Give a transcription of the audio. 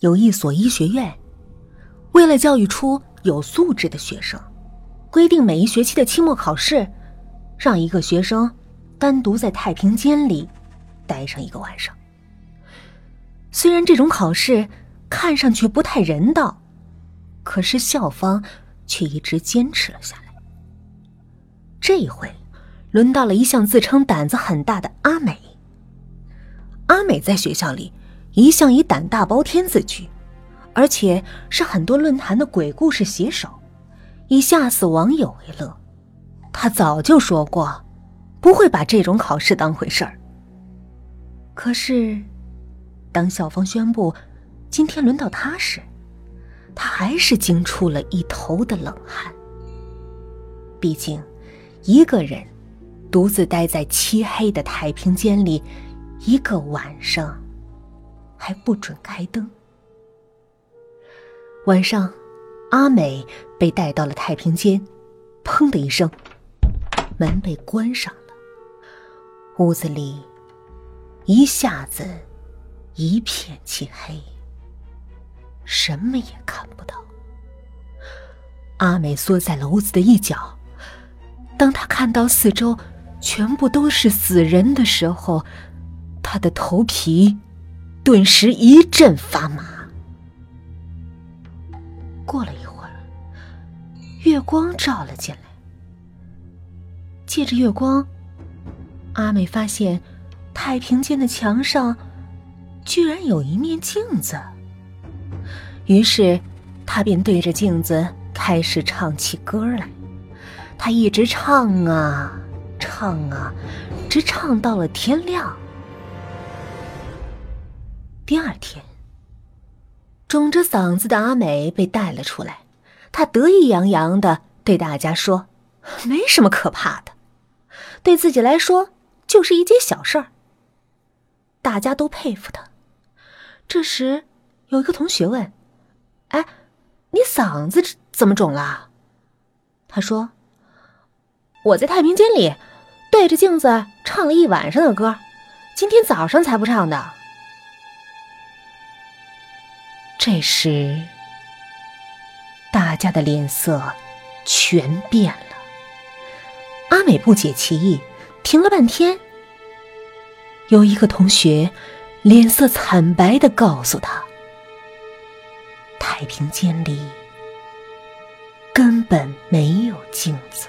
有一所医学院，为了教育出有素质的学生，规定每一学期的期末考试，让一个学生单独在太平间里待上一个晚上。虽然这种考试看上去不太人道，可是校方却一直坚持了下来。这一回，轮到了一向自称胆子很大的阿美。阿美在学校里一向以胆大包天自居，而且是很多论坛的鬼故事写手，以吓死网友为乐。他早就说过，不会把这种考试当回事儿。可是，当校方宣布今天轮到他时，他还是惊出了一头的冷汗。毕竟，一个人独自待在漆黑的太平间里。一个晚上，还不准开灯。晚上，阿美被带到了太平间，砰的一声，门被关上了。屋子里一下子一片漆黑，什么也看不到。阿美缩在了屋子的一角。当他看到四周全部都是死人的时候，他的头皮顿时一阵发麻。过了一会儿，月光照了进来。借着月光，阿美发现太平间的墙上居然有一面镜子。于是，他便对着镜子开始唱起歌来。他一直唱啊唱啊，直唱到了天亮。第二天，肿着嗓子的阿美被带了出来，她得意洋洋的对大家说：“ 没什么可怕的，对自己来说就是一件小事儿。”大家都佩服他。这时，有一个同学问：“哎，你嗓子怎么肿了？”他说：“我在太平间里对着镜子唱了一晚上的歌，今天早上才不唱的。”这时，大家的脸色全变了。阿美不解其意，停了半天。有一个同学脸色惨白的告诉他：“太平间里根本没有镜子。”